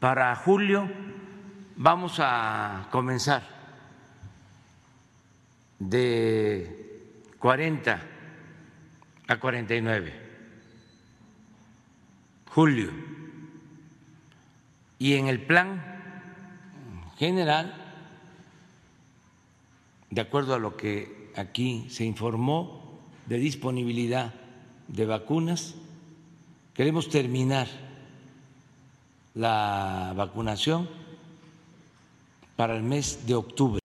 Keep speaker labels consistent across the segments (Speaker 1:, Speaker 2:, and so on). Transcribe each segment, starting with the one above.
Speaker 1: para julio vamos a comenzar de 40 a 49, julio. Y en el plan general, de acuerdo a lo que aquí se informó de disponibilidad de vacunas, queremos terminar la vacunación para el mes de octubre.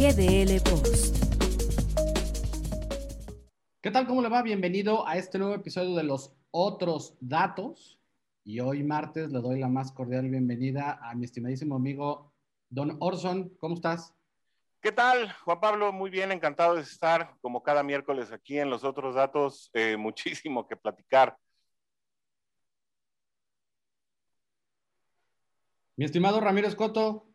Speaker 2: GDL Post. ¿Qué tal? ¿Cómo le va? Bienvenido a este nuevo episodio de los otros datos. Y hoy martes le doy la más cordial bienvenida a mi estimadísimo amigo Don Orson. ¿Cómo estás?
Speaker 3: ¿Qué tal, Juan Pablo? Muy bien, encantado de estar como cada miércoles aquí en los otros datos. Eh, muchísimo que platicar.
Speaker 2: Mi estimado Ramiro Escoto,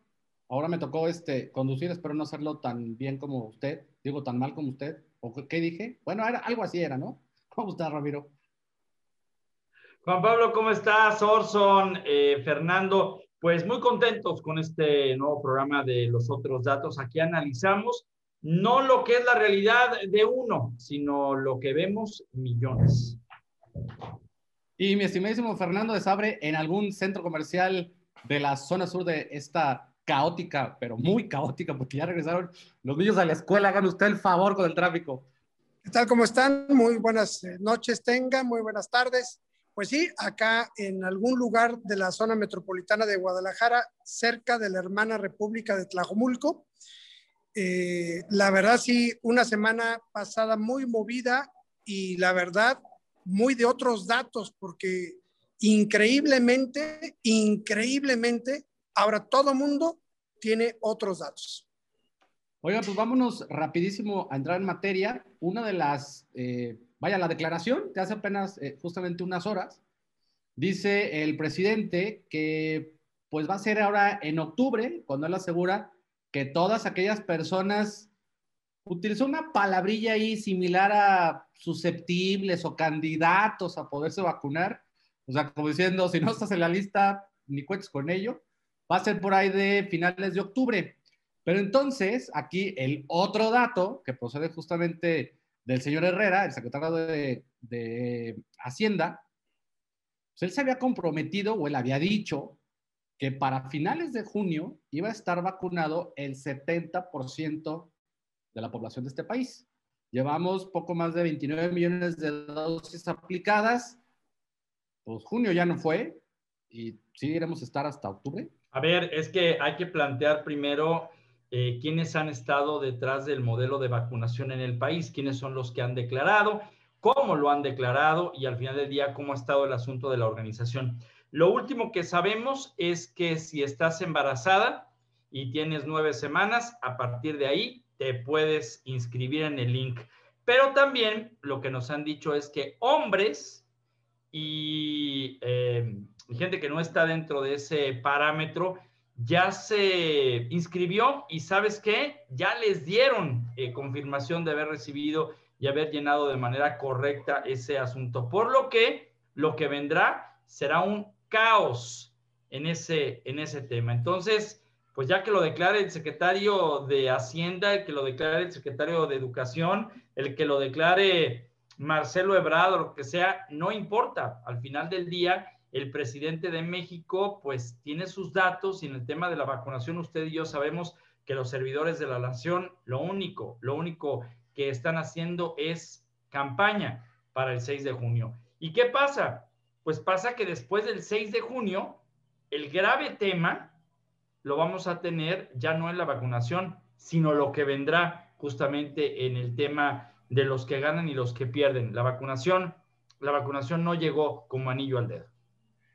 Speaker 2: ahora me tocó este, conducir, espero no hacerlo tan bien como usted, digo tan mal como usted. ¿O qué dije? Bueno, era, algo así era, ¿no? ¿Cómo está, Ramiro?
Speaker 4: Juan Pablo, ¿cómo estás? Orson, eh, Fernando, pues muy contentos con este nuevo programa de los otros datos. Aquí analizamos no lo que es la realidad de uno, sino lo que vemos millones.
Speaker 2: Y mi estimadísimo Fernando de Sabre, en algún centro comercial de la zona sur de esta caótica, pero muy caótica, porque ya regresaron los niños a la escuela, hagan usted el favor con el tráfico.
Speaker 5: ¿Qué tal? ¿Cómo están? Muy buenas eh, noches tengan, muy buenas tardes. Pues sí, acá en algún lugar de la zona metropolitana de Guadalajara, cerca de la hermana República de Tlajomulco. Eh, la verdad sí, una semana pasada muy movida y la verdad muy de otros datos, porque increíblemente, increíblemente, ahora todo mundo tiene otros datos.
Speaker 2: Oiga, pues vámonos rapidísimo a entrar en materia. Una de las eh, vaya, la declaración que hace apenas eh, justamente unas horas, dice el presidente que pues va a ser ahora en octubre, cuando él asegura que todas aquellas personas, utilizó una palabrilla ahí similar a susceptibles o candidatos a poderse vacunar, o sea, como diciendo, si no estás en la lista, ni cuentes con ello, va a ser por ahí de finales de octubre. Pero entonces, aquí el otro dato que procede justamente del señor Herrera, el secretario de, Hacienda, pues él se había comprometido o él había dicho que para finales de junio iba a estar vacunado el 70% de la población de este país. Llevamos poco más de 29 millones de dosis aplicadas. Pues junio ya no fue y sí iremos a estar hasta octubre.
Speaker 4: A ver, es que hay que plantear primero eh, quiénes han estado detrás del modelo de vacunación en el país, quiénes son los que han declarado, cómo lo han declarado y al final del día cómo ha estado el asunto de la organización. Lo último que sabemos es que si estás embarazada y tienes nueve semanas, a partir de ahí te puedes inscribir en el link. Pero también lo que nos han dicho es que hombres y eh, gente que no está dentro de ese parámetro ya se inscribió y sabes qué, ya les dieron eh, confirmación de haber recibido y haber llenado de manera correcta ese asunto. Por lo que lo que vendrá será un caos en ese, en ese tema. Entonces, pues ya que lo declare el secretario de Hacienda, el que lo declare el secretario de Educación, el que lo declare Marcelo Ebrard lo que sea, no importa. Al final del día, el presidente de México pues tiene sus datos y en el tema de la vacunación usted y yo sabemos que los servidores de la nación lo único, lo único que están haciendo es campaña para el 6 de junio. ¿Y qué pasa? Pues pasa que después del 6 de junio, el grave tema lo vamos a tener ya no en la vacunación, sino lo que vendrá justamente en el tema de los que ganan y los que pierden. La vacunación, la vacunación no llegó como anillo al dedo.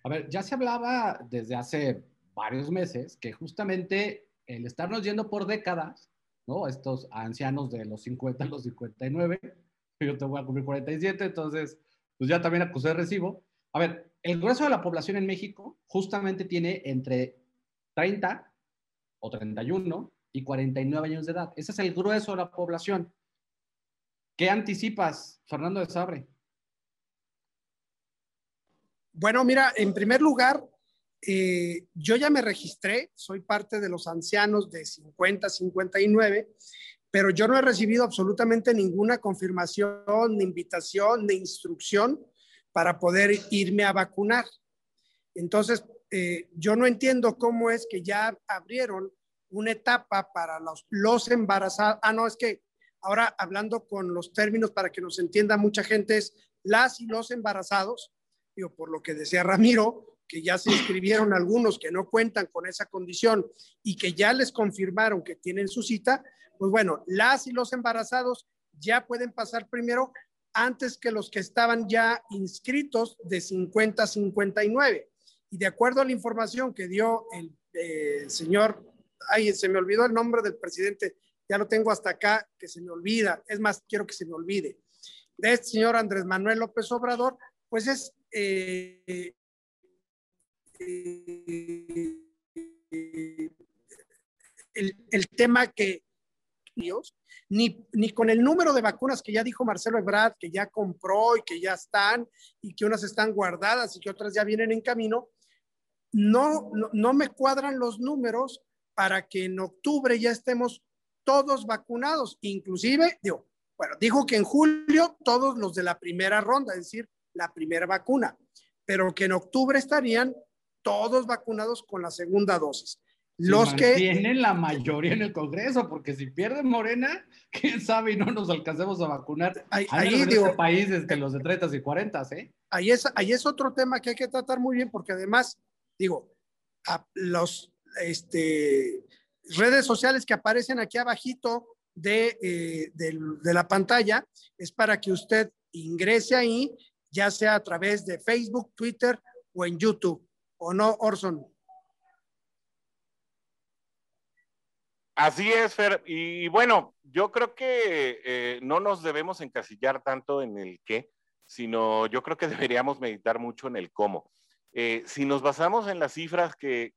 Speaker 2: A ver, ya se hablaba desde hace varios meses que justamente el estarnos yendo por décadas, ¿no? Estos ancianos de los 50 a los 59, yo te voy a cumplir 47, entonces, pues ya también acusé de recibo. A ver, el grueso de la población en México justamente tiene entre 30 o 31 y 49 años de edad. Ese es el grueso de la población. ¿Qué anticipas, Fernando de Sabre?
Speaker 5: Bueno, mira, en primer lugar, eh, yo ya me registré, soy parte de los ancianos de 50, 59, pero yo no he recibido absolutamente ninguna confirmación, ni invitación, ni instrucción para poder irme a vacunar. Entonces, eh, yo no entiendo cómo es que ya abrieron una etapa para los, los embarazados. Ah, no, es que ahora hablando con los términos para que nos entienda mucha gente, es las y los embarazados, digo, por lo que decía Ramiro, que ya se inscribieron algunos que no cuentan con esa condición y que ya les confirmaron que tienen su cita, pues bueno, las y los embarazados ya pueden pasar primero antes que los que estaban ya inscritos de 50 a 59. Y de acuerdo a la información que dio el eh, señor, ay, se me olvidó el nombre del presidente, ya lo tengo hasta acá, que se me olvida, es más, quiero que se me olvide, de este señor Andrés Manuel López Obrador, pues es eh, el, tema que ni, ni con el número de vacunas que ya dijo Marcelo Ebrard, que ya compró y que ya están, y que unas están guardadas y que otras ya vienen en camino, no, no, no me cuadran los números para que en octubre ya estemos todos vacunados, inclusive, digo, bueno, dijo que en julio todos los de la primera ronda, es decir, la primera vacuna, pero que en octubre estarían todos vacunados con la segunda dosis.
Speaker 2: Los que tienen la mayoría en el Congreso, porque si pierde Morena, quién sabe y no nos alcancemos a vacunar. Ahí, ahí digo, países que los de 30 y 40, ¿eh?
Speaker 5: Ahí es, ahí es otro tema que hay que tratar muy bien, porque además, digo, a los este, redes sociales que aparecen aquí abajito de, eh, de, de la pantalla es para que usted ingrese ahí, ya sea a través de Facebook, Twitter o en YouTube. ¿O no, Orson?
Speaker 3: Así es, Fer. Y bueno, yo creo que eh, no nos debemos encasillar tanto en el qué, sino yo creo que deberíamos meditar mucho en el cómo. Eh, si nos basamos en las cifras que,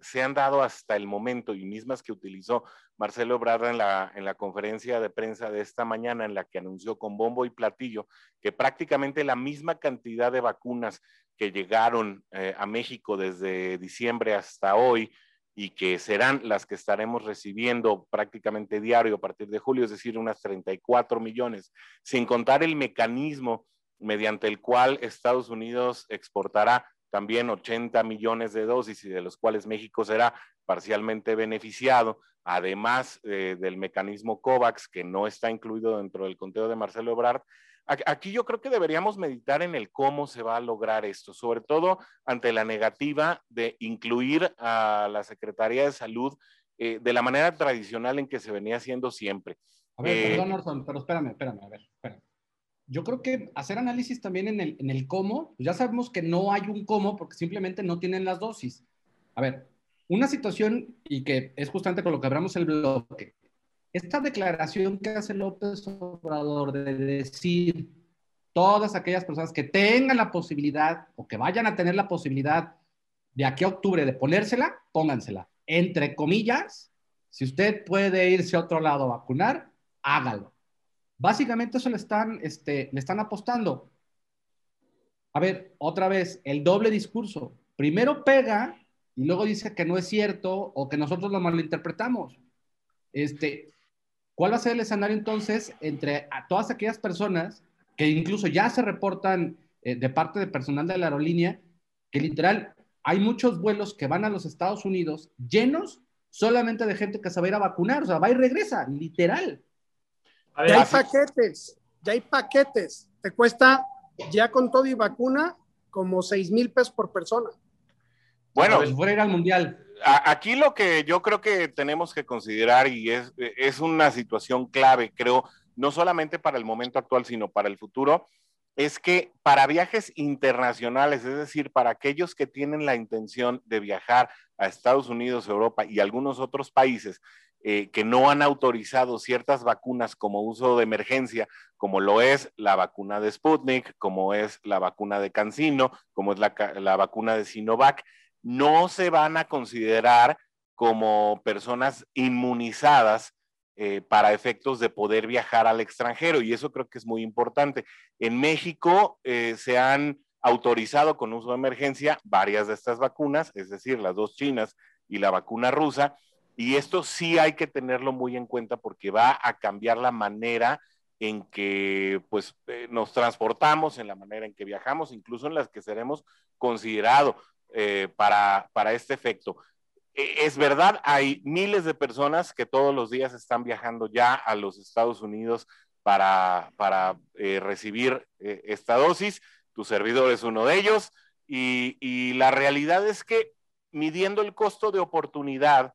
Speaker 3: se han dado hasta el momento y mismas que utilizó Marcelo Brada en la, en la conferencia de prensa de esta mañana, en la que anunció con bombo y platillo que prácticamente la misma cantidad de vacunas que llegaron eh, a México desde diciembre hasta hoy, y que serán las que estaremos recibiendo prácticamente diario a partir de julio, es decir, unas 34 millones, sin contar el mecanismo mediante el cual Estados Unidos exportará también 80 millones de dosis y de los cuales México será parcialmente beneficiado, además eh, del mecanismo COVAX, que no está incluido dentro del conteo de Marcelo Ebrard, Aquí yo creo que deberíamos meditar en el cómo se va a lograr esto, sobre todo ante la negativa de incluir a la Secretaría de Salud eh, de la manera tradicional en que se venía haciendo siempre.
Speaker 2: A ver, eh, perdón, Orson, pero espérame, espérame, a ver, espérame. Yo creo que hacer análisis también en el, en el cómo, pues ya sabemos que no hay un cómo porque simplemente no tienen las dosis. A ver, una situación y que es justamente con lo que abramos el bloque esta declaración que hace López Obrador de decir todas aquellas personas que tengan la posibilidad o que vayan a tener la posibilidad de aquí a octubre de ponérsela, póngansela. Entre comillas, si usted puede irse a otro lado a vacunar, hágalo. Básicamente eso le están, este, le están apostando. A ver, otra vez, el doble discurso. Primero pega y luego dice que no es cierto o que nosotros lo malinterpretamos. Este, ¿Cuál va a ser el escenario entonces entre a todas aquellas personas que incluso ya se reportan eh, de parte de personal de la aerolínea, que literal hay muchos vuelos que van a los Estados Unidos llenos solamente de gente que se va a ir a vacunar, o sea, va y regresa, literal.
Speaker 5: Ya hay paquetes, ya hay paquetes, te cuesta ya con todo y vacuna como 6 mil pesos por persona.
Speaker 3: Bueno,
Speaker 2: si fuera ir al mundial.
Speaker 3: aquí lo que yo creo que tenemos que considerar y es, es una situación clave, creo, no solamente para el momento actual, sino para el futuro, es que para viajes internacionales, es decir, para aquellos que tienen la intención de viajar a Estados Unidos, Europa y algunos otros países eh, que no han autorizado ciertas vacunas como uso de emergencia, como lo es la vacuna de Sputnik, como es la vacuna de CanSino, como es la, la vacuna de Sinovac, no se van a considerar como personas inmunizadas eh, para efectos de poder viajar al extranjero y eso creo que es muy importante. En México eh, se han autorizado con uso de emergencia varias de estas vacunas, es decir, las dos chinas y la vacuna rusa, y esto sí hay que tenerlo muy en cuenta porque va a cambiar la manera en que pues eh, nos transportamos, en la manera en que viajamos, incluso en las que seremos considerados para, para este efecto. E, es verdad, hay miles de personas que todos los días están viajando ya a los Estados Unidos para, para eh, recibir eh, esta dosis. Tu servidor es uno de ellos. Y, la realidad es que midiendo el costo de oportunidad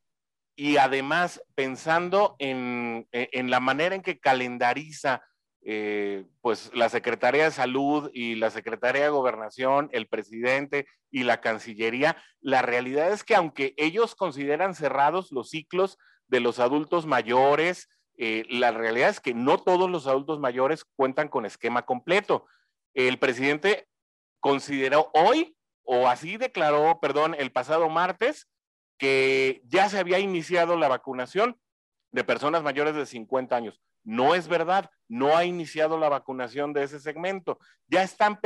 Speaker 3: y además pensando en, en la manera en que calendariza eh, pues la Secretaría de Salud y la Secretaría de Gobernación, el presidente y la Cancillería, la realidad es que aunque ellos consideran cerrados los ciclos de los adultos mayores, eh, la realidad es que no todos los adultos mayores cuentan con esquema completo. El presidente consideró hoy, o así declaró, perdón, el pasado martes, que ya se había iniciado la vacunación de personas mayores de 50 años. No es verdad, no ha iniciado la vacunación de ese segmento. Ya están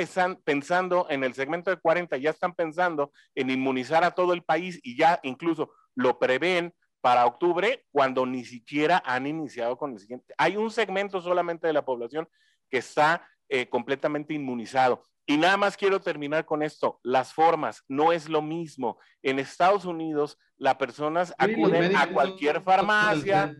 Speaker 3: pensando en el segmento de 40, ya están pensando en inmunizar a todo el país y ya incluso lo prevén para octubre cuando ni siquiera han iniciado con el siguiente. Hay un segmento solamente de la población que está eh, completamente inmunizado. Y nada más quiero terminar con esto. Las formas no es lo mismo. En Estados Unidos, las personas acuden a cualquier farmacia.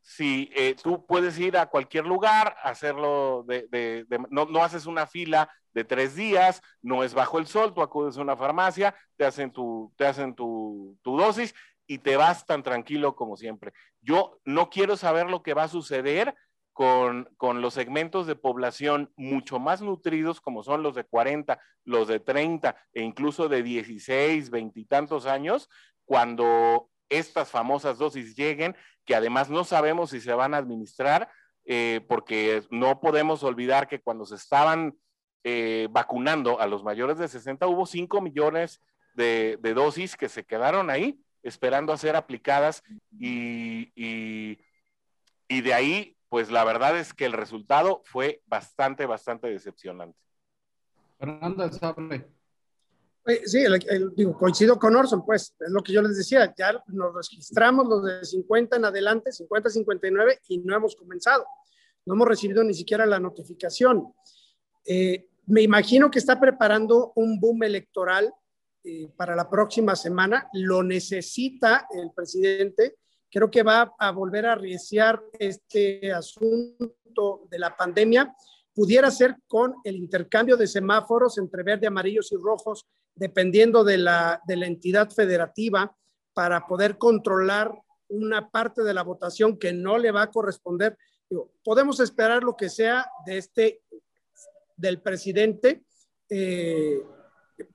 Speaker 3: Sí, eh, tú puedes ir a cualquier lugar, hacerlo de, no, haces una fila de tres días, no es bajo el sol, tú acudes a una farmacia, te hacen tu, te hacen tu, tu dosis y te vas tan tranquilo como siempre. Yo no quiero saber lo que va a suceder con, con, los segmentos de población mucho más nutridos, como son los de 40, los de 30 e incluso de 16, 20 y tantos años, cuando estas famosas dosis lleguen, que además no sabemos si se van a administrar, eh, porque no podemos olvidar que cuando se estaban eh, vacunando a los mayores de 60 hubo 5 millones de, dosis que se quedaron ahí esperando a ser aplicadas y, y, y de ahí, pues la verdad es que el resultado fue bastante, bastante decepcionante.
Speaker 2: Fernando
Speaker 5: Sí, digo, coincido con Orson, pues es lo que yo les decía, ya nos registramos los de 50 en adelante, 50, 59 y no hemos comenzado. No hemos recibido ni siquiera la notificación. Eh, me imagino que está preparando un boom electoral eh, para la próxima semana. Lo necesita el presidente. Creo que va a volver a arriesgar este asunto de la pandemia. Pudiera ser con el intercambio de semáforos entre verde, amarillos y rojos dependiendo de la, de la entidad federativa, para poder controlar una parte de la votación que no le va a corresponder. podemos esperar lo que sea de este, del presidente, eh,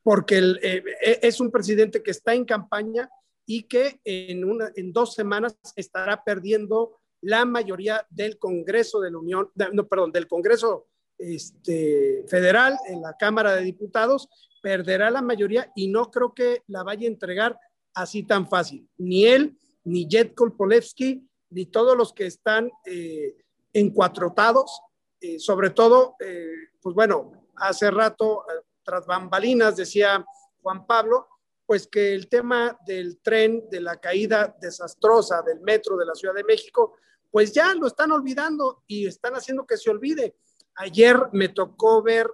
Speaker 5: porque eh, es un presidente que está en campaña y que en, una, en dos semanas estará perdiendo la mayoría del Congreso de la Unión, no, perdón, del Congreso este, Federal en la Cámara de Diputados perderá la mayoría y no creo que la vaya a entregar así tan fácil. Ni él, ni Jet Kolpolevsky, ni todos los que están eh, encuatrotados, eh, sobre todo, eh, pues bueno, hace rato, eh, tras bambalinas, decía Juan Pablo, pues que el tema del tren, de la caída desastrosa del metro de la Ciudad de México, pues ya lo están olvidando y están haciendo que se olvide. Ayer me tocó ver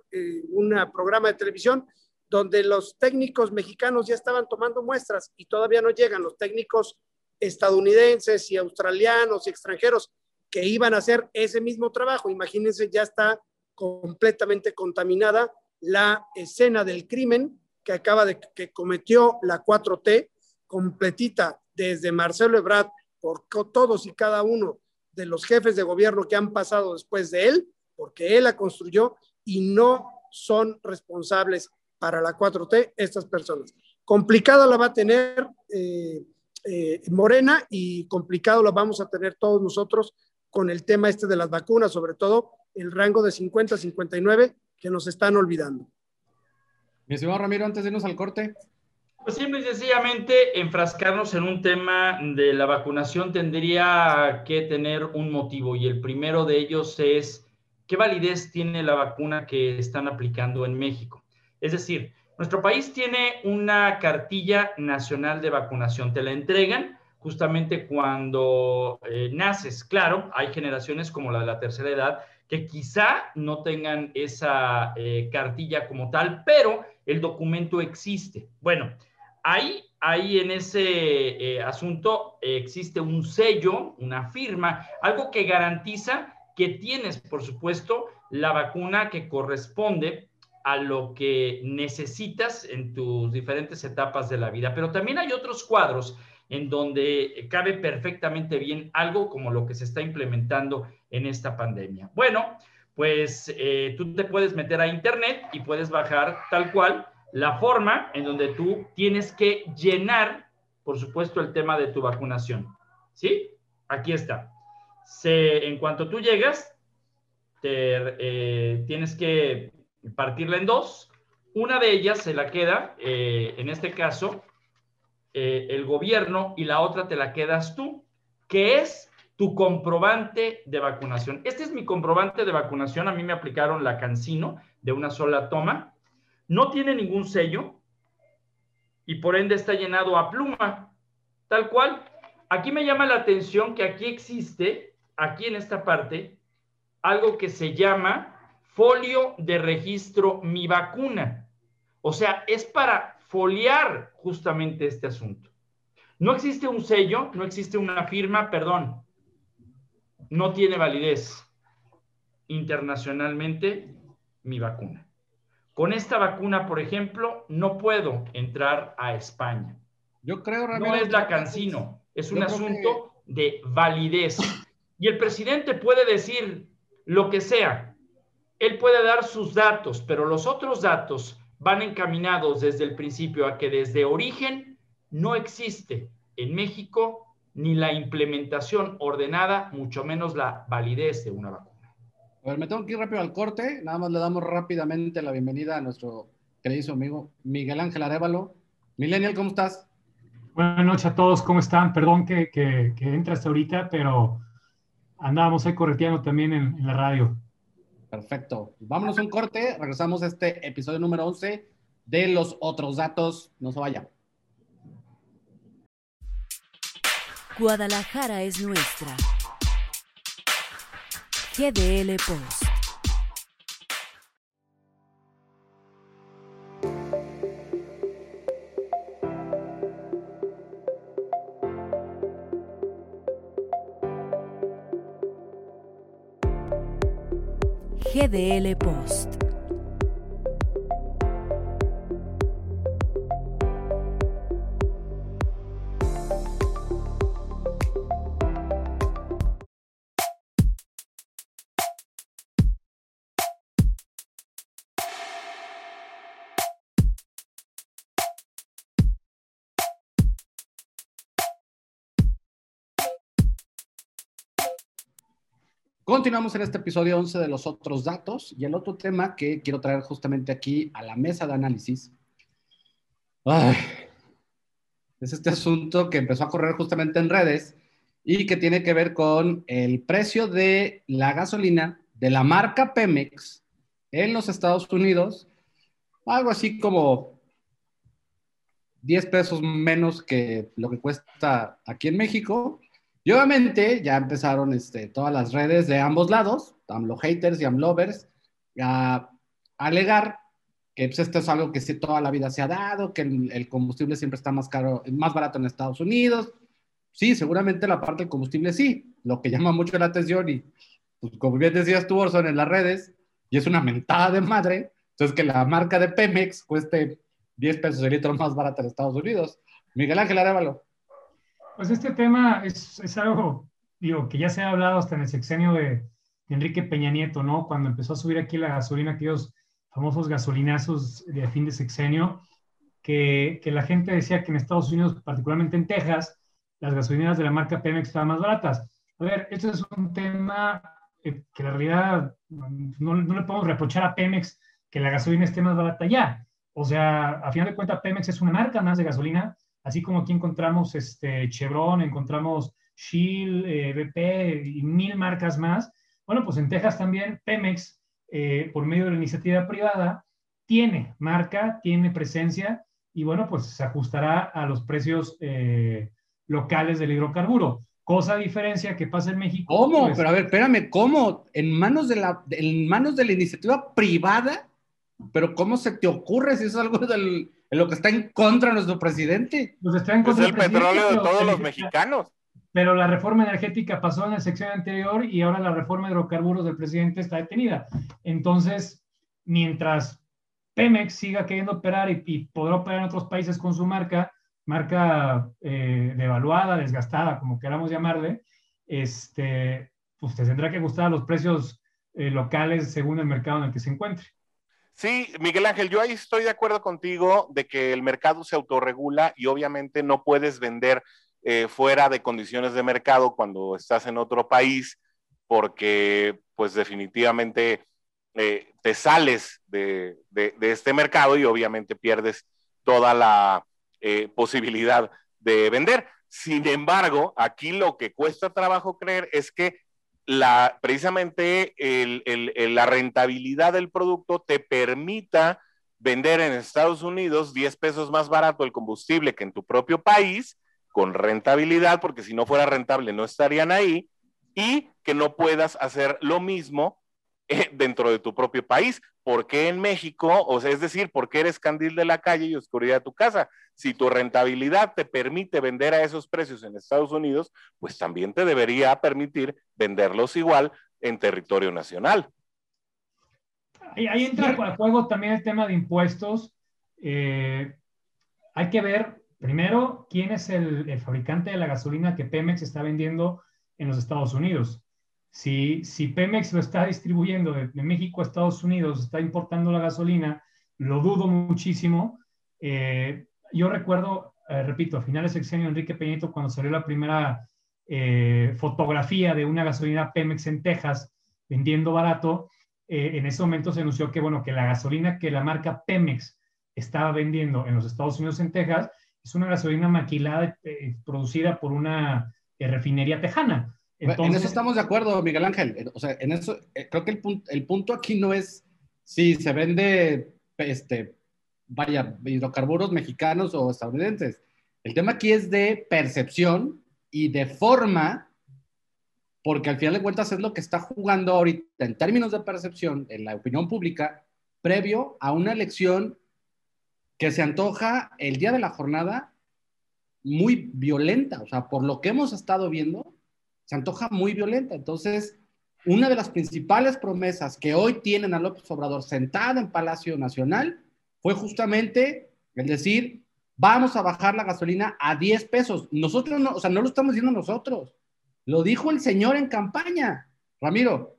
Speaker 5: un programa de televisión donde los técnicos mexicanos ya estaban tomando muestras y todavía no llegan los técnicos estadounidenses y australianos y extranjeros que iban a hacer ese mismo trabajo. Imagínense, ya está completamente contaminada la escena del crimen que acaba de que cometió la 4T completita desde Marcelo Ebrard por todos y cada uno de los jefes de gobierno que han pasado después de él, porque él la construyó y no son responsables para la 4T estas personas. Complicado la va a tener eh, eh, Morena y complicado la vamos a tener todos nosotros con el tema este de las vacunas, sobre todo el rango de 50 a 59 que nos están olvidando.
Speaker 2: Mi estimado Ramiro, antes de irnos al corte.
Speaker 4: Pues simple y sencillamente enfrascarnos en un tema de la vacunación tendría que tener un motivo y el primero de ellos es qué validez tiene la vacuna que están aplicando en México. Es decir, nuestro país tiene una cartilla nacional de vacunación, te la entregan justamente cuando eh, naces. Claro, hay generaciones como la de la tercera edad que quizá no tengan esa eh, cartilla como tal, pero el documento existe. Bueno, Ahí, ahí en ese eh, asunto existe un sello, una firma, algo que garantiza que tienes, por supuesto, la vacuna que corresponde a lo que necesitas en tus diferentes etapas de la vida. Pero también hay otros cuadros en donde cabe perfectamente bien algo como lo que se está implementando en esta pandemia. Bueno, pues eh, tú te puedes meter a internet y puedes bajar tal cual la forma en donde tú tienes que llenar, por supuesto, el tema de tu vacunación. ¿Sí? Aquí está. En cuanto tú llegas, eh, tienes que partirla en dos. Una de ellas se la queda, eh, en este caso, el gobierno y la otra te la quedas tú, que es tu comprobante de vacunación. Este es mi comprobante de vacunación. A mí me aplicaron la Cancino de una sola toma no tiene ningún sello y por ende está llenado a pluma, tal cual. Aquí me llama la atención que aquí existe, aquí en esta parte, algo que se llama folio de registro mi vacuna. O sea, es para foliar justamente este asunto. No existe un sello, no existe una firma, perdón, no tiene validez internacionalmente mi vacuna. Con esta vacuna, por ejemplo, no puedo entrar a España.
Speaker 2: Yo creo,
Speaker 4: No es la Cancino, es un asunto de validez. Y el presidente puede decir lo que sea. Él puede dar sus datos, pero los otros datos van encaminados desde el principio a que desde origen no existe en México ni la implementación ordenada, mucho menos la validez de una vacuna.
Speaker 2: A ver, me tengo que ir rápido al corte. Nada más le damos rápidamente la bienvenida a nuestro querido amigo Miguel Ángel Arevalo. Millennial, ¿cómo estás?
Speaker 6: Buenas noches a todos, ¿cómo están? Perdón que, que, hasta ahorita, pero andábamos ahí correteando también en, la radio.
Speaker 2: Perfecto. Vámonos a un corte. Regresamos a este episodio número 11 de los otros datos. No se vaya.
Speaker 7: Guadalajara es nuestra. GDL Post. GDL Post.
Speaker 2: Continuamos en este episodio 11 de los otros datos y el otro tema que quiero traer justamente aquí a la mesa de análisis. Es este asunto que empezó a correr justamente en redes y que tiene que ver con el precio de la gasolina de la marca Pemex en los Estados Unidos, algo así como 10 pesos menos que lo que cuesta aquí en México y obviamente ya empezaron este, todas las redes de ambos lados, AMLO haters y AMLovers, a, alegar que pues, esto es algo que sí, toda la vida se ha dado, que el, combustible siempre está más caro, más barato en Estados Unidos. Sí, seguramente la parte del combustible sí. Lo que llama mucho la atención y, pues, como bien decías tú, Orson, en las redes, y es una mentada de madre, entonces que la marca de Pemex cueste 10 pesos el litro más barato en Estados Unidos. Miguel Ángel Arevalo.
Speaker 6: Pues este tema es, es, algo, digo, que ya se ha hablado hasta en el sexenio de, Enrique Peña Nieto, ¿no? Cuando empezó a subir aquí la gasolina, aquellos famosos gasolinazos de fin de sexenio, que, que, la gente decía que en Estados Unidos, particularmente en Texas, las gasolineras de la marca Pemex estaban más baratas. A ver, esto es un tema eh, que la realidad no, no, le podemos reprochar a Pemex que la gasolina esté más barata ya. O sea, a final de cuentas, Pemex es una marca más de gasolina, así como aquí encontramos este, Chevron, encontramos Shell, eh, BP y mil marcas más. Bueno, pues en Texas también Pemex, eh, por medio de la iniciativa privada, tiene marca, tiene presencia y bueno, pues se ajustará a los precios eh, locales del hidrocarburo. Cosa diferencia que pasa en México.
Speaker 2: ¿Cómo?
Speaker 6: pues,
Speaker 2: Pero a ver, espérame, ¿cómo? En manos de la, en manos de la iniciativa privada, pero ¿cómo se te ocurre si es algo del, de lo que está en contra de nuestro presidente?
Speaker 6: pues está en
Speaker 3: Es
Speaker 6: contra
Speaker 3: el
Speaker 6: del presidente,
Speaker 3: petróleo de todos los mexicanos.
Speaker 6: Pero la reforma energética pasó en la sección anterior y ahora la reforma de hidrocarburos del presidente está detenida. Entonces, mientras Pemex siga queriendo operar y, y podrá operar en otros países con su marca, marca eh, devaluada, desgastada, como queramos llamarle, este, pues te tendrá que gustar a los precios eh, locales según el mercado en el que se encuentre.
Speaker 3: Sí, Miguel Ángel, yo ahí estoy de acuerdo contigo de que el mercado se autorregula y obviamente no puedes vender eh, fuera de condiciones de mercado cuando estás en otro país porque pues definitivamente eh, te sales de, este mercado y obviamente pierdes toda la eh, posibilidad de vender. Sin embargo, aquí lo que cuesta trabajo creer es que la, precisamente la rentabilidad del producto te permita vender en Estados Unidos 10 pesos más barato el combustible que en tu propio país, con rentabilidad, porque si no fuera rentable no estarían ahí, y que no puedas hacer lo mismo dentro de tu propio país. ¿Por qué en México? O sea, es decir, ¿por qué eres candil de la calle y oscuridad de tu casa? Si tu rentabilidad te permite vender a esos precios en Estados Unidos, pues también te debería permitir venderlos igual en territorio nacional.
Speaker 6: Ahí, ahí entra a juego también el tema de impuestos. Eh, hay que ver primero quién es el, el, fabricante de la gasolina que Pemex está vendiendo en los Estados Unidos. Si, si Pemex lo está distribuyendo de, México a Estados Unidos, está importando la gasolina, lo dudo muchísimo. Eh, yo recuerdo, eh, repito, a finales del sexenio Enrique Peñito, cuando salió la primera eh, fotografía de una gasolina Pemex en Texas vendiendo barato, en ese momento se anunció que, bueno, que la gasolina que la marca Pemex estaba vendiendo en los Estados Unidos en Texas es una gasolina maquilada, producida por una refinería tejana.
Speaker 2: Entonces, en eso estamos de acuerdo, Miguel Ángel. O sea, en eso, eh, creo que el punto, el punto aquí no es si se vende, este, vaya, hidrocarburos mexicanos o estadounidenses. El tema aquí es de percepción y de forma, porque al final de cuentas es lo que está jugando ahorita en términos de percepción en la opinión pública, previo a una elección que se antoja el día de la jornada muy violenta. O sea, por lo que hemos estado viendo, se antoja muy violenta. Entonces, una de las principales promesas que hoy tienen a López Obrador sentada en Palacio Nacional fue justamente el decir, vamos a bajar la gasolina a 10 pesos. Nosotros no, o sea, no lo estamos diciendo nosotros, lo dijo el señor en campaña. Ramiro.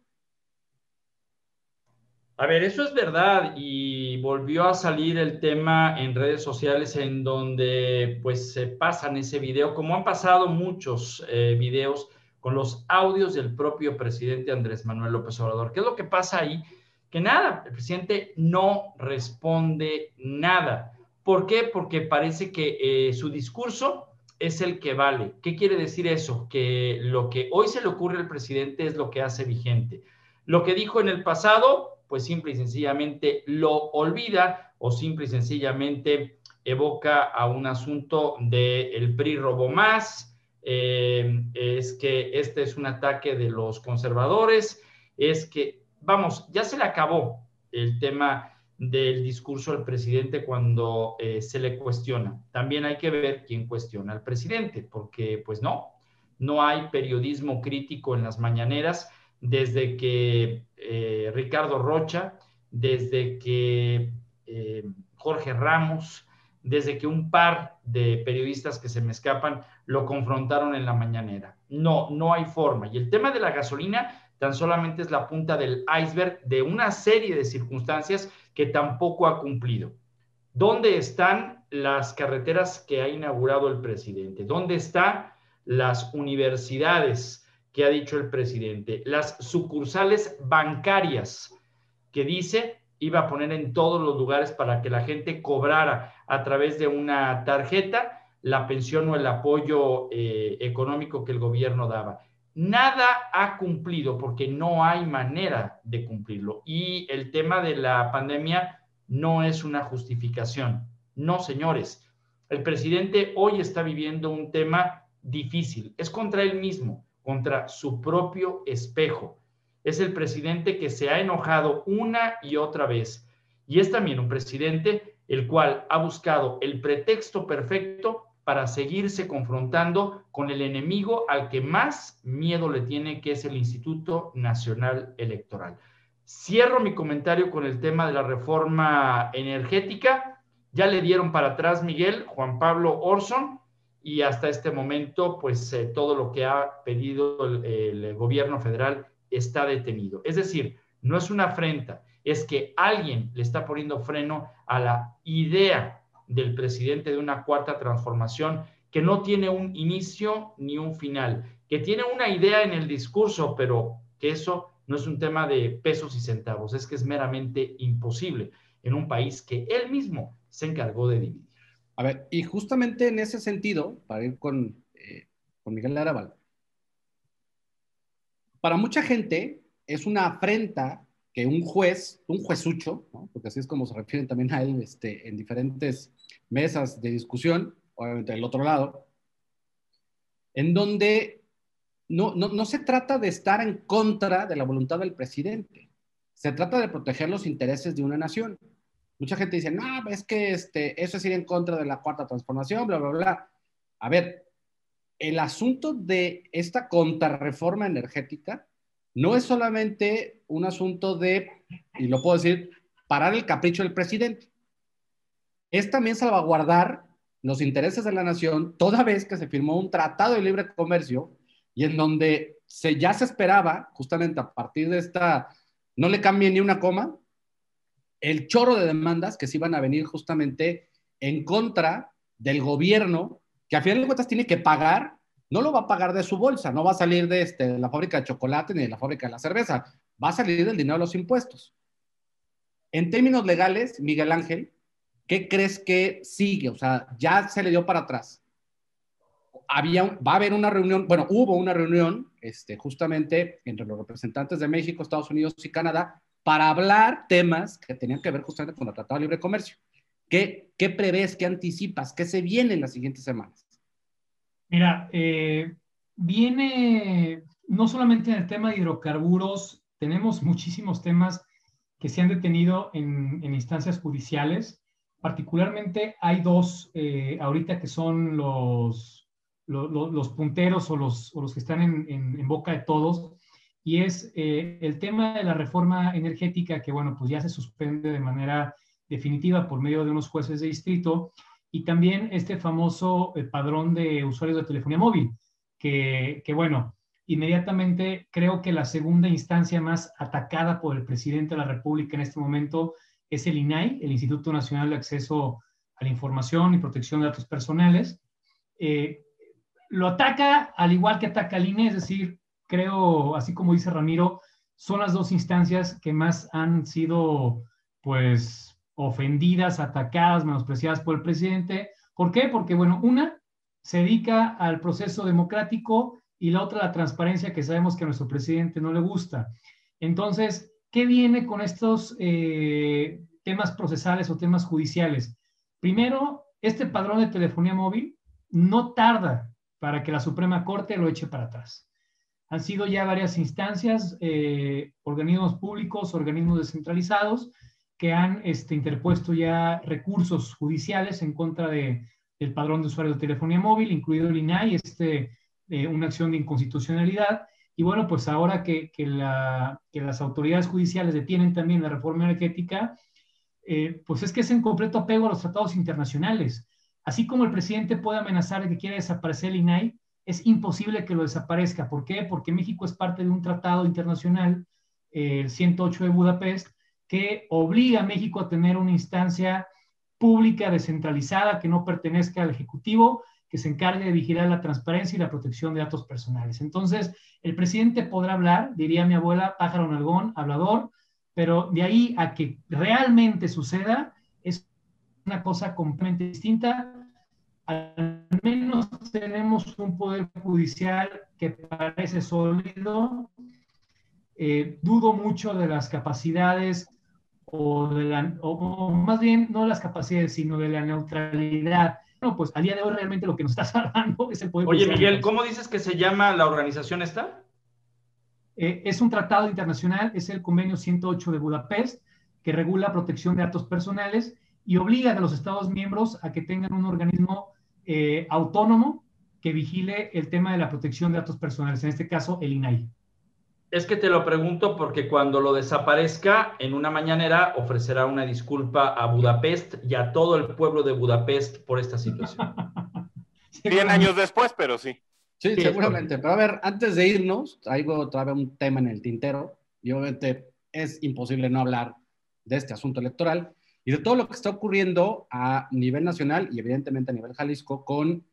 Speaker 4: A ver, eso es verdad y volvió a salir el tema en redes sociales en donde pues se pasan ese video, como han pasado muchos eh, videos con los audios del propio presidente Andrés Manuel López Obrador. ¿Qué es lo que pasa ahí? Que nada, el presidente no responde nada. ¿Por qué? Porque parece que eh, su discurso es el que vale. ¿Qué quiere decir eso? Que lo que hoy se le ocurre al presidente es lo que hace vigente. Lo que dijo en el pasado, pues simple y sencillamente lo olvida o simple y sencillamente evoca a un asunto del el PRI robó más, eh, es que este es un ataque de los conservadores, es que, vamos, ya se le acabó el tema del discurso del presidente cuando eh, se le cuestiona. También hay que ver quién cuestiona al presidente, porque pues no, no hay periodismo crítico en las mañaneras desde que eh, Ricardo Rocha, desde que Jorge Ramos, desde que un par de periodistas que se me escapan lo confrontaron en la mañanera. No, no hay forma. Y el tema de la gasolina tan solamente es la punta del iceberg de una serie de circunstancias que tampoco ha cumplido. ¿Dónde están las carreteras que ha inaugurado el presidente? ¿Dónde están las universidades que ha dicho el presidente? Las sucursales bancarias que dice iba a poner en todos los lugares para que la gente cobrara a través de una tarjeta la pensión o el apoyo eh, económico que el gobierno daba. Nada ha cumplido porque no hay manera de cumplirlo. Y el tema de la pandemia no es una justificación. No, señores. El presidente hoy está viviendo un tema difícil. Es contra él mismo, contra su propio espejo. Es el presidente que se ha enojado una y otra vez. Y es también un presidente el cual ha buscado el pretexto perfecto para seguirse confrontando con el enemigo al que más miedo le tiene, que es el Instituto Nacional Electoral. Cierro mi comentario con el tema de la reforma energética. Ya le dieron para atrás Miguel, Juan Pablo Orson, y hasta este momento, pues eh, todo lo que ha pedido el, el gobierno federal está detenido. Es decir, no es una afrenta, es que alguien le está poniendo freno a la idea del presidente de una cuarta transformación que no tiene un inicio ni un final, que tiene una idea en el discurso, pero que eso no es un tema de pesos y centavos, es que es meramente imposible en un país que él mismo se encargó de dividir.
Speaker 2: A ver, y justamente en ese sentido, para ir con, eh, con Miguel Arabal, para mucha gente es una afrenta que un juez, un juezucho, ¿no? porque así es como se refieren también a él este, en diferentes mesas de discusión, obviamente del otro lado, en donde no, no, no se trata de estar en contra de la voluntad del presidente, se trata de proteger los intereses de una nación. Mucha gente dice, no, es que este, eso es ir en contra de la cuarta transformación, bla, bla, bla. A ver, el asunto de esta contrarreforma energética no es solamente un asunto de, y lo puedo decir, parar el capricho del presidente. Es también salvaguardar los intereses de la nación, toda vez que se firmó un tratado de libre comercio y en donde se, ya se esperaba, justamente a partir de esta, no le cambie ni una coma, el chorro de demandas que se iban a venir justamente en contra del gobierno, que a final de cuentas tiene que pagar no lo va a pagar de su bolsa, no va a salir de, este, la fábrica de chocolate ni de la fábrica de la cerveza, va a salir del dinero de los impuestos. En términos legales, Miguel Ángel, ¿qué crees que sigue? O sea, ya se le dio para atrás. Había, va a haber una reunión, bueno, hubo una reunión este, justamente entre los representantes de México, Estados Unidos y Canadá para hablar temas que tenían que ver justamente con el Tratado de Libre Comercio. ¿Qué, qué prevés, qué anticipas, qué se viene en las siguientes semanas?
Speaker 6: Mira, eh, viene no solamente en el tema de hidrocarburos, tenemos muchísimos temas que se han detenido en, instancias judiciales. Particularmente hay dos eh, ahorita que son los, los, punteros o los, los, que están en, boca de todos. Y es eh, el tema de la reforma energética que, bueno, pues ya se suspende de manera definitiva por medio de unos jueces de distrito y también este famoso eh, padrón de usuarios de telefonía móvil, que, bueno, inmediatamente creo que la segunda instancia más atacada por el presidente de la República en este momento es el INAI, el Instituto Nacional de Acceso a la Información y Protección de Datos Personales. Eh, lo ataca al igual que ataca al INE, es decir, creo, así como dice Ramiro, son las dos instancias que más han sido, pues, ofendidas, atacadas, menospreciadas por el presidente. ¿Por qué? Porque, bueno, una se dedica al proceso democrático y la otra la transparencia que sabemos que a nuestro presidente no le gusta. Entonces, ¿qué viene con estos eh, temas procesales o temas judiciales? Primero, este padrón de telefonía móvil no tarda para que la Suprema Corte lo eche para atrás. Han sido ya varias instancias, eh, organismos públicos, organismos descentralizados, que han este, interpuesto ya recursos judiciales en contra de, del padrón de usuarios de telefonía móvil, incluido el INAI, este, eh, una acción de inconstitucionalidad. Y bueno, pues ahora que, que, la, que, las autoridades judiciales detienen también la reforma energética, eh, pues es que es en completo apego a los tratados internacionales. Así como el presidente puede amenazar de que quiere desaparecer el INAI, es imposible que lo desaparezca. ¿Por qué? Porque México es parte de un tratado internacional, eh, el 108 de Budapest, que obliga a México a tener una instancia pública descentralizada que no pertenezca al Ejecutivo, que se encargue de vigilar la transparencia y la protección de datos personales. Entonces, el presidente podrá hablar, diría mi abuela, pájaro nalgón, hablador, pero de ahí a que realmente suceda es una cosa completamente distinta. Al menos tenemos un poder judicial que parece sólido. Eh, dudo mucho de las capacidades o de la, o, más bien no de las capacidades, sino de la neutralidad. No, pues a día de hoy realmente lo que nos está salvando es el poder
Speaker 4: Oye,
Speaker 6: judicial.
Speaker 4: Miguel, ¿cómo dices que se llama la organización esta?
Speaker 6: Eh, es un tratado internacional, es el convenio 108 de Budapest, que regula protección de datos personales y obliga a los Estados miembros a que tengan un organismo eh, autónomo que vigile el tema de la protección de datos personales, en este caso el INAI.
Speaker 4: Es que te lo pregunto porque cuando lo desaparezca, en una mañanera ofrecerá una disculpa a Budapest y a todo el pueblo de Budapest por esta situación.
Speaker 3: 100 años después, pero sí.
Speaker 2: Sí,
Speaker 4: Sí,
Speaker 2: seguramente. Pero a ver, antes de irnos, traigo otra vez un tema en el tintero y obviamente es imposible no hablar de este asunto electoral y de todo lo que está ocurriendo a nivel nacional y evidentemente a nivel Jalisco con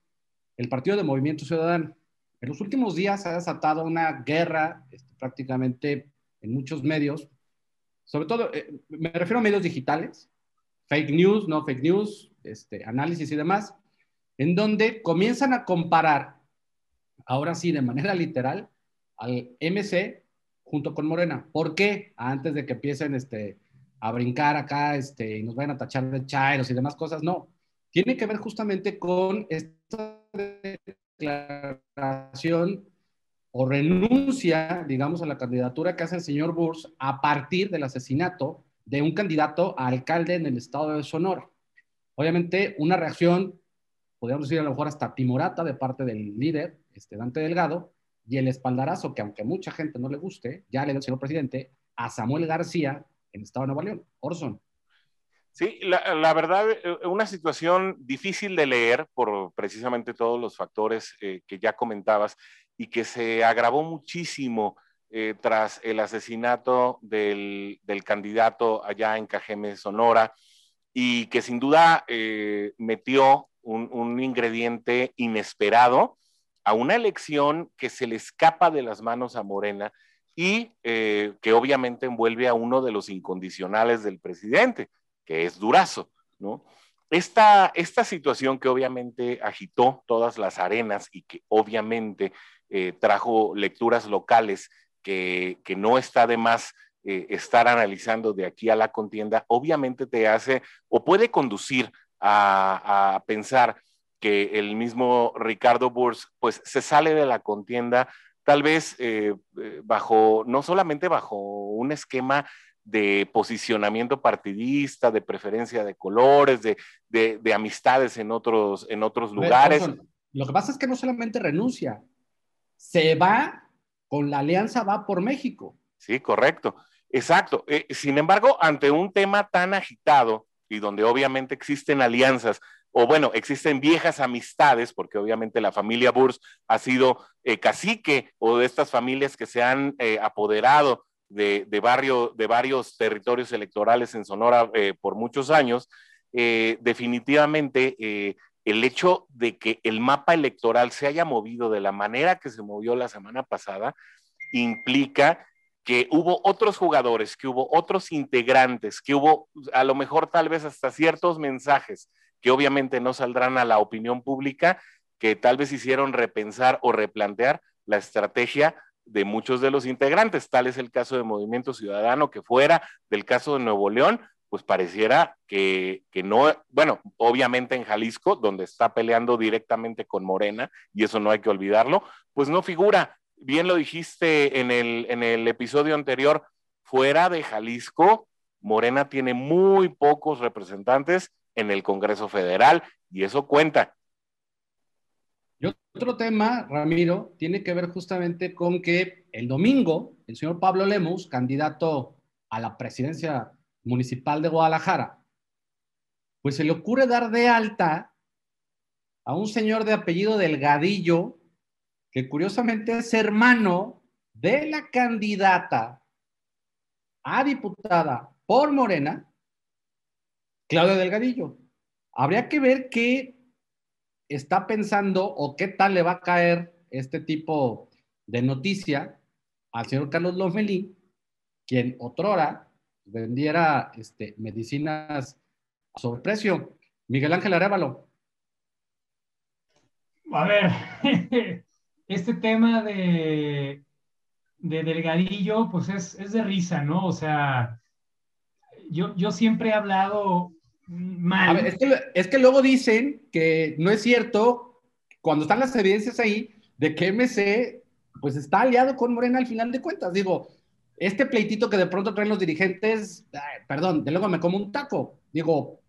Speaker 2: el Partido de Movimiento Ciudadano. En los últimos días se ha desatado una guerra este, prácticamente en muchos medios, sobre todo, eh, me refiero a medios digitales, fake news, no fake news, este, análisis y demás, en donde comienzan a comparar ahora sí, de manera literal, al MC junto con Morena. ¿Por qué? Antes de que empiecen este, a brincar acá este, y nos vayan a tachar de chairos y demás cosas, no. Tiene que ver justamente con esta declaración o renuncia, digamos, a la candidatura que hace el señor Burs a partir del asesinato de un candidato a alcalde en el estado de Sonora. Obviamente, una reacción, podríamos decir a lo mejor hasta timorata de parte del líder, este Dante Delgado, y el espaldarazo que aunque mucha gente no le guste, ya le dio el señor presidente a Samuel García en el estado de Nuevo León. Orson.
Speaker 3: Sí, la, verdad, una situación difícil de leer por precisamente todos los factores eh, que ya comentabas y que se agravó muchísimo eh, tras el asesinato del, candidato allá en Cajeme, Sonora, y que sin duda eh, metió un, un ingrediente inesperado a una elección que se le escapa de las manos a Morena y eh, que obviamente envuelve a uno de los incondicionales del presidente, es Durazo, ¿no? Esta, esta situación que obviamente agitó todas las arenas y que obviamente eh, trajo lecturas locales que, que, no está de más eh, estar analizando de aquí a la contienda, obviamente te hace o puede conducir a, a pensar que el mismo Ricardo Burs pues se sale de la contienda tal vez eh, bajo, no solamente bajo un esquema de posicionamiento partidista, de preferencia de colores, de, de, de amistades en otros, en otros lugares.
Speaker 2: Ver, lo que pasa es que no solamente renuncia, se va con la alianza Va por México.
Speaker 3: Sí, correcto. Exacto. Eh, sin embargo, ante un tema tan agitado y donde obviamente existen alianzas, o bueno, existen viejas amistades, porque obviamente la familia Burs ha sido eh, cacique o de estas familias que se han eh, apoderado de, barrio, de varios territorios electorales en Sonora eh, por muchos años, eh, definitivamente eh, el hecho de que el mapa electoral se haya movido de la manera que se movió la semana pasada implica que hubo otros jugadores, que hubo otros integrantes, que hubo a lo mejor tal vez hasta ciertos mensajes que obviamente no saldrán a la opinión pública, que tal vez hicieron repensar o replantear la estrategia de muchos de los integrantes. Tal es el caso de Movimiento Ciudadano, que fuera del caso de Nuevo León, pues pareciera que, que, no, bueno, obviamente en Jalisco, donde está peleando directamente con Morena, y eso no hay que olvidarlo, pues no figura. Bien lo dijiste en el, en el episodio anterior, fuera de Jalisco, Morena tiene muy pocos representantes en el Congreso Federal y eso cuenta.
Speaker 2: Y otro tema, Ramiro, tiene que ver justamente con que el domingo el señor Pablo Lemos, candidato a la presidencia municipal de Guadalajara, pues se le ocurre dar de alta a un señor de apellido Delgadillo, que curiosamente es hermano de la candidata a diputada por Morena, Claudia Delgadillo. Habría que ver qué está pensando o qué tal le va a caer este tipo de noticia al señor Carlos Lomelí, quien otrora vendiera este, medicinas a sobreprecio. Miguel Ángel Arevalo.
Speaker 6: A ver, este tema de, de Delgadillo, pues es, es, de risa, ¿no? O sea, yo, yo siempre he hablado mal.
Speaker 2: A ver, es que, es que luego dicen que no es cierto, cuando están las evidencias ahí, de que MC pues está aliado con Morena al final de cuentas. Digo, este pleitito que de pronto traen los dirigentes, ay, perdón, de luego me como un taco. Digo,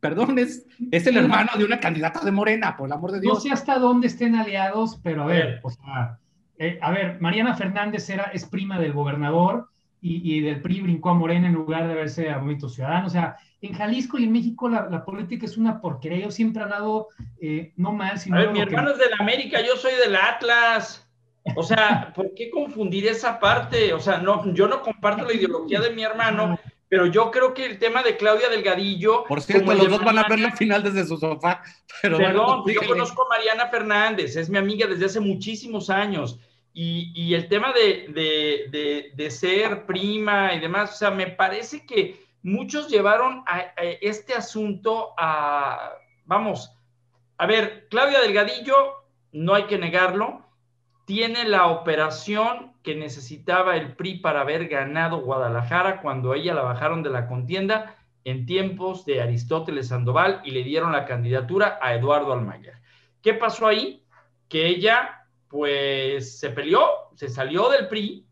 Speaker 2: perdón, es, es el hermano de una candidata de Morena, por el amor de Dios.
Speaker 6: No sé hasta dónde estén aliados, pero a ver, o sea, eh, a ver, Mariana Fernández era, es prima del gobernador y, y, del PRI brincó a Morena en lugar de verse a Movimiento Ciudadano. O sea, en Jalisco y en México la, la política es una porquería. Yo siempre he hablado, eh, no mal, sino.
Speaker 4: A ver, mi hermano que... es del América, yo soy del Atlas. O sea, ¿por qué confundir esa parte? O sea, no, yo no comparto la ideología de mi hermano, pero yo creo que el tema de Claudia Delgadillo.
Speaker 2: Por cierto, los dos van a ver la final desde su sofá. Pero
Speaker 4: Perdón, bueno, yo conozco a Mariana Fernández, es mi amiga desde hace muchísimos años. Y, el tema de, de, de, ser prima y demás, o sea, me parece que muchos llevaron a, a este asunto a, vamos, a ver, Claudia Delgadillo, no hay que negarlo, tiene la operación que necesitaba el PRI para haber ganado Guadalajara cuando ella la bajaron de la contienda en tiempos de Aristóteles Sandoval y le dieron la candidatura a Eduardo Almayer. ¿Qué pasó ahí? Que ella pues se peleó, se salió del PRI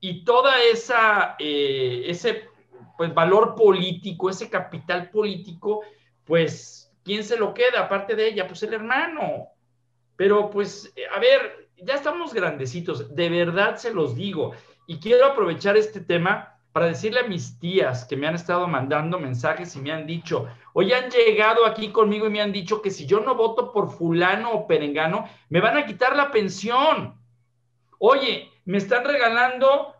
Speaker 4: y toda esa, eh, ese pues valor político, ese capital político, pues, ¿quién se lo queda aparte de ella? Pues el hermano. Pero pues, a ver, ya estamos grandecitos, de verdad se los digo. Y quiero aprovechar este tema para decirle a mis tías que me han estado mandando mensajes y me han dicho, hoy han llegado aquí conmigo y me han dicho que si yo no voto por fulano o perengano, me van a quitar la pensión. Oye, me están regalando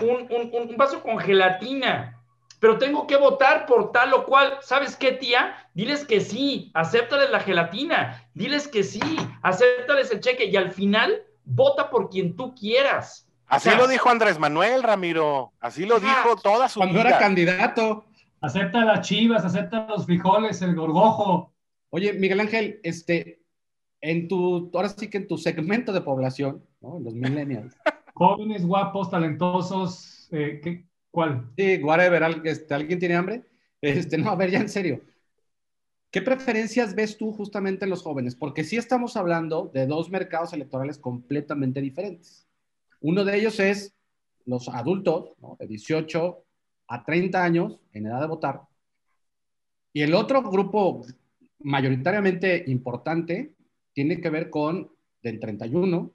Speaker 4: un, un, un vaso con gelatina, pero tengo que votar por tal o cual. ¿Sabes qué, tía? Diles que sí, acéptales la gelatina, diles que sí, acéptales el cheque y al final vota por quien tú quieras.
Speaker 3: Así o sea, lo dijo Andrés Manuel, Ramiro. Así lo dijo toda su
Speaker 2: cuando
Speaker 3: vida.
Speaker 2: era candidato.
Speaker 6: Acepta las chivas, acepta los frijoles, el gorgojo.
Speaker 2: Oye, Miguel Ángel, este, en tu, ahora sí que en tu segmento de población, ¿no? Los millennials.
Speaker 6: Jóvenes, guapos, talentosos, eh, ¿qué, ¿cuál?
Speaker 2: Sí, whatever, este, ¿alguien tiene hambre? Este, no, a ver, ya en serio. ¿Qué preferencias ves tú justamente en los jóvenes? Porque sí estamos hablando de dos mercados electorales completamente diferentes. Uno de ellos es los adultos, ¿no? de 18 a 30 años en edad de votar. Y el otro grupo mayoritariamente importante tiene que ver con del 31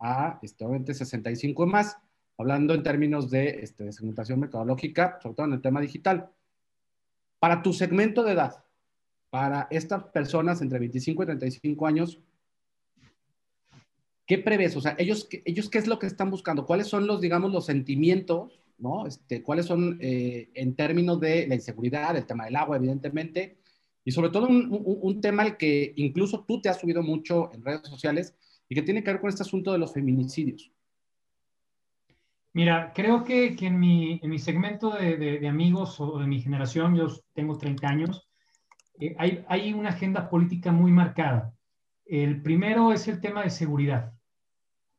Speaker 2: a este, obviamente 65 más, hablando en términos de, este, de segmentación metodológica, sobre todo en el tema digital. Para tu segmento de edad, para estas personas entre 25 y 35 años, ¿qué prevés? O sea, ellos, ellos qué es lo que están buscando? ¿Cuáles son los, digamos, los sentimientos, ¿no? Este, ¿Cuáles son eh, en términos de la inseguridad, el tema del agua, evidentemente? Y sobre todo un, un, un, tema al que incluso tú te has subido mucho en redes sociales y que tiene que ver con este asunto de los feminicidios.
Speaker 6: Mira, creo que, que en, mi, en mi segmento de, de, amigos o de mi generación, yo tengo 30 años, eh, hay, hay una agenda política muy marcada. El primero es el tema de seguridad.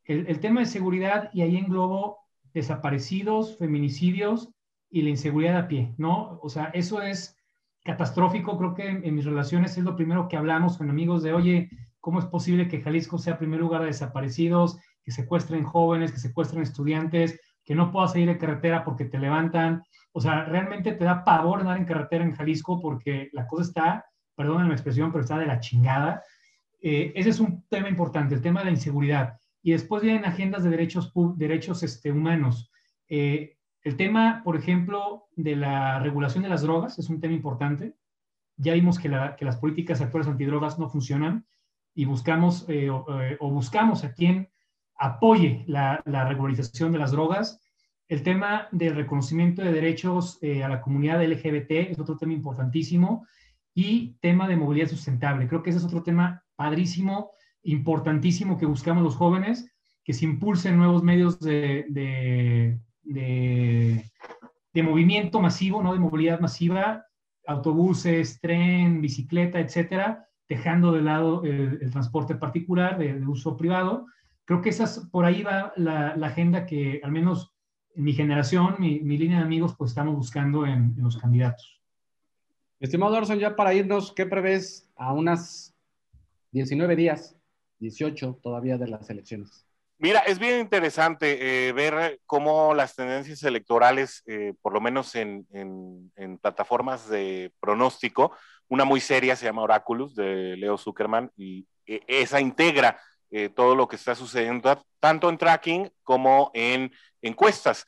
Speaker 6: El, tema de seguridad, y ahí englobo desaparecidos, feminicidios y la inseguridad a pie, ¿no? O sea, eso es catastrófico. Creo que en, en, mis relaciones es lo primero que hablamos con amigos de, oye, ¿cómo es posible que Jalisco sea primer lugar de desaparecidos, que secuestren jóvenes, que secuestren estudiantes, que no puedas salir de carretera porque te levantan? O sea, realmente te da pavor andar en carretera en Jalisco porque la cosa está, perdónenme la expresión, pero está de la chingada. Eh, ese es un tema importante, el tema de la inseguridad. Y después vienen agendas de derechos, derechos este, humanos. Eh, el tema, por ejemplo, de la regulación de las drogas es un tema importante. Ya vimos que, la, que las políticas actuales antidrogas no funcionan y buscamos eh, o, o, buscamos a quien apoye la, la, regularización de las drogas. El tema del reconocimiento de derechos a la comunidad LGBT es otro tema importantísimo. Y tema de movilidad sustentable. Creo que ese es otro tema padrísimo, importantísimo que buscamos los jóvenes, que se impulsen nuevos medios de, de, de, de movimiento masivo, ¿no? De movilidad masiva, autobuses, tren, bicicleta, etcétera, dejando de lado el, transporte particular de, uso privado. Creo que esa por ahí va la, agenda que al menos en mi generación, mi, línea de amigos, pues estamos buscando en, en los candidatos.
Speaker 2: Estimado Orson, ya para irnos, ¿qué prevés a unas 19 días, 18 todavía de las elecciones?
Speaker 3: Mira, es bien interesante eh, ver cómo las tendencias electorales, eh, por lo menos en, plataformas de pronóstico, una muy seria se llama Oráculos de Leo Zuckerman y eh, esa integra todo lo que está sucediendo tanto en tracking como en encuestas.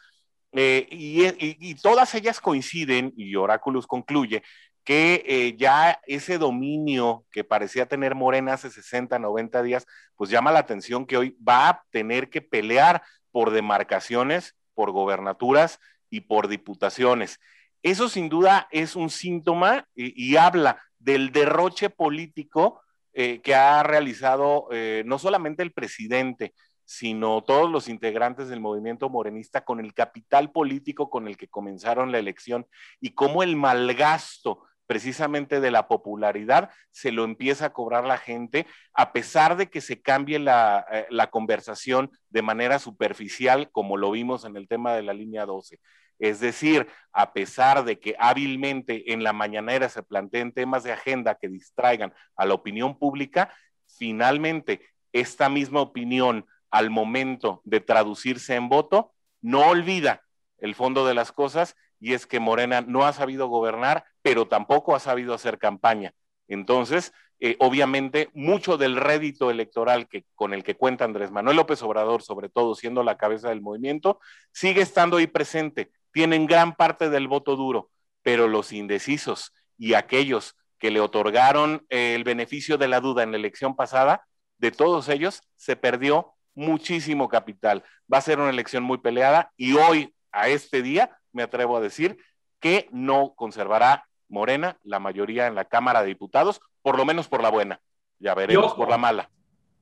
Speaker 3: y, todas ellas coinciden, y Oráculos concluye, que eh, ya ese dominio que parecía tener Morena hace 60, 90 días, pues llama la atención que hoy va a tener que pelear por demarcaciones, por gobernaturas y por diputaciones. Eso sin duda es un síntoma y, habla del derroche político eh, que ha realizado eh, no solamente el presidente, sino todos los integrantes del movimiento morenista con el capital político con el que comenzaron la elección y cómo el malgasto precisamente de la popularidad, se lo empieza a cobrar la gente, a pesar de que se cambie la, eh, conversación de manera superficial, como lo vimos en el tema de la línea 12. Es decir, a pesar de que hábilmente en la mañanera se planteen temas de agenda que distraigan a la opinión pública, finalmente esta misma opinión al momento de traducirse en voto no olvida el fondo de las cosas y es que Morena no ha sabido gobernar, pero tampoco ha sabido hacer campaña. Entonces, eh, obviamente, mucho del rédito electoral que, con el que cuenta Andrés Manuel López Obrador, sobre todo siendo la cabeza del movimiento, sigue estando ahí presente. Tienen gran parte del voto duro, pero los indecisos y aquellos que le otorgaron eh, el beneficio de la duda en la elección pasada, de todos ellos se perdió muchísimo capital. Va a ser una elección muy peleada y hoy, a este día, me atrevo a decir que no conservará Morena la mayoría en la Cámara de Diputados, por lo menos por la buena. Ya veremos por la mala.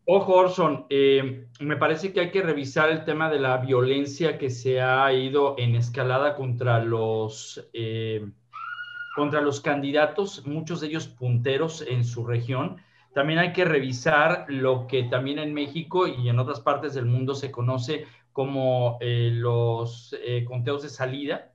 Speaker 4: Ojo, Orson, eh, me parece que hay que revisar el tema de la violencia que se ha ido en escalada contra los, eh, contra los candidatos, muchos de ellos punteros en su región. También hay que revisar lo que también en México y en otras partes del mundo se conoce como eh, los conteos de salida,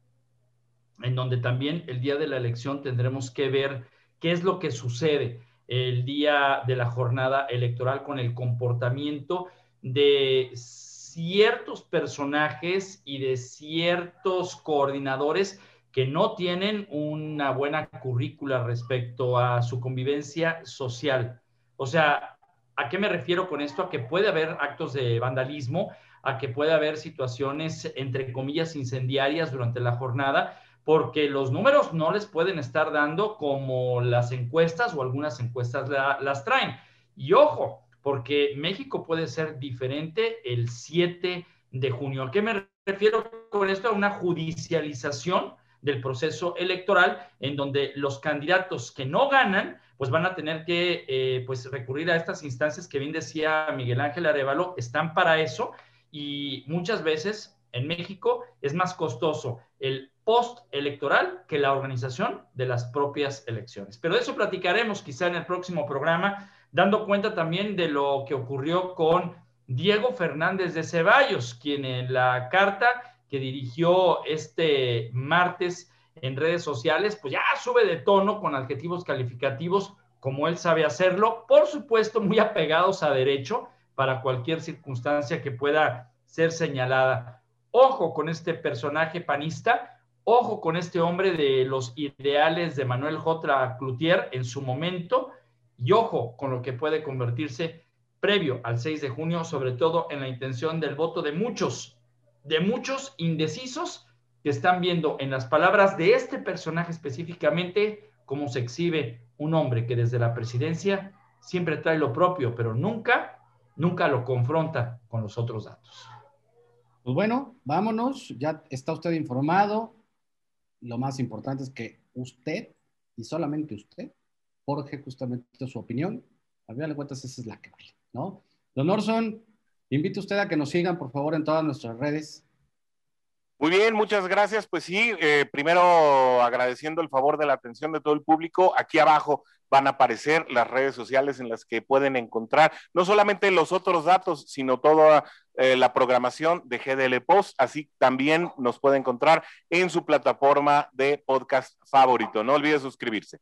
Speaker 4: en donde también el día de la elección tendremos que ver qué es lo que sucede el día de la jornada electoral con el comportamiento de ciertos personajes y de ciertos coordinadores que no tienen una buena currícula respecto a su convivencia social. O sea, ¿a qué me refiero con esto? A que puede haber actos de vandalismo, a que puede haber situaciones, entre comillas, incendiarias durante la jornada, porque los números no les pueden estar dando como las encuestas o algunas encuestas las traen. Y ojo, porque México puede ser diferente el 7 de junio. ¿A qué me refiero con esto? A una judicialización del proceso electoral en donde los candidatos que no ganan pues van a tener que eh, pues recurrir a estas instancias que bien decía Miguel Ángel Arevalo, están para eso y muchas veces en México es más costoso el post-electoral que la organización de las propias elecciones. Pero de eso platicaremos quizá en el próximo programa, dando cuenta también de lo que ocurrió con Diego Fernández de Ceballos, quien en la carta que dirigió este martes en redes sociales, pues ya sube de tono con adjetivos calificativos como él sabe hacerlo, por supuesto muy apegados a derecho para cualquier circunstancia que pueda ser señalada. Ojo con este personaje panista, ojo con este hombre de los ideales de Manuel J. Cloutier en su momento y ojo con lo que puede convertirse previo al 6 de junio, sobre todo en la intención del voto de muchos, de muchos indecisos que están viendo en las palabras de este personaje específicamente cómo se exhibe un hombre que desde la presidencia siempre trae lo propio, pero nunca, nunca lo confronta con los otros datos.
Speaker 2: Pues bueno, vámonos, ya está usted informado. Lo más importante es que usted, y solamente usted, forje justamente su opinión. A final de cuentas, esa es la que vale, ¿no? Don Orson, invito a usted a que nos sigan, por favor, en todas nuestras redes.
Speaker 3: Muy bien, muchas gracias. Pues sí, eh, primero agradeciendo el favor de la atención de todo el público. Aquí abajo van a aparecer las redes sociales en las que pueden encontrar no solamente los otros datos, sino toda eh, la programación de GDL Post. Así también nos puede encontrar en su plataforma de podcast favorito. No olvide suscribirse.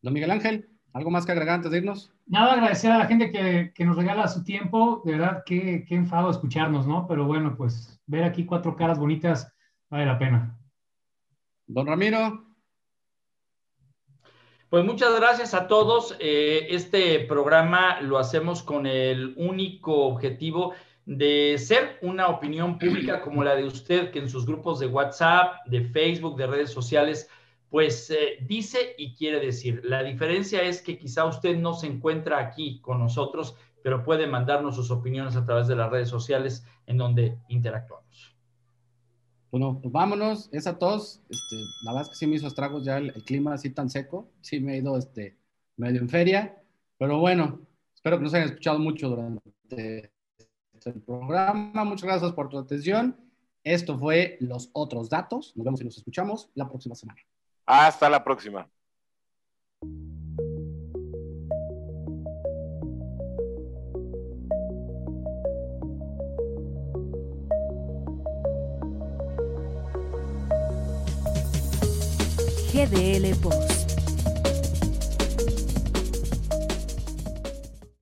Speaker 2: Don Miguel Ángel. ¿Algo más que agregar antes de irnos?
Speaker 6: Nada, agradecer a la gente que, nos regala su tiempo. De verdad, qué, qué enfado escucharnos, ¿no? Pero bueno, pues ver aquí cuatro caras bonitas vale la pena.
Speaker 2: Don Ramiro.
Speaker 4: Pues muchas gracias a todos. Eh, este programa lo hacemos con el único objetivo de ser una opinión pública como la de usted, que en sus grupos de WhatsApp, de Facebook, de redes sociales, pues eh, dice y quiere decir. La diferencia es que quizá usted no se encuentra aquí con nosotros, pero puede mandarnos sus opiniones a través de las redes sociales en donde interactuamos.
Speaker 2: Bueno, pues vámonos, esa tos, este, la verdad es que sí me hizo estragos ya el, clima así tan seco, sí me he ido este, medio en feria, pero bueno, espero que nos hayan escuchado mucho durante el programa, muchas gracias por tu atención, esto fue Los Otros Datos, nos vemos y nos escuchamos la próxima semana.
Speaker 3: Hasta la próxima.
Speaker 7: GDL Post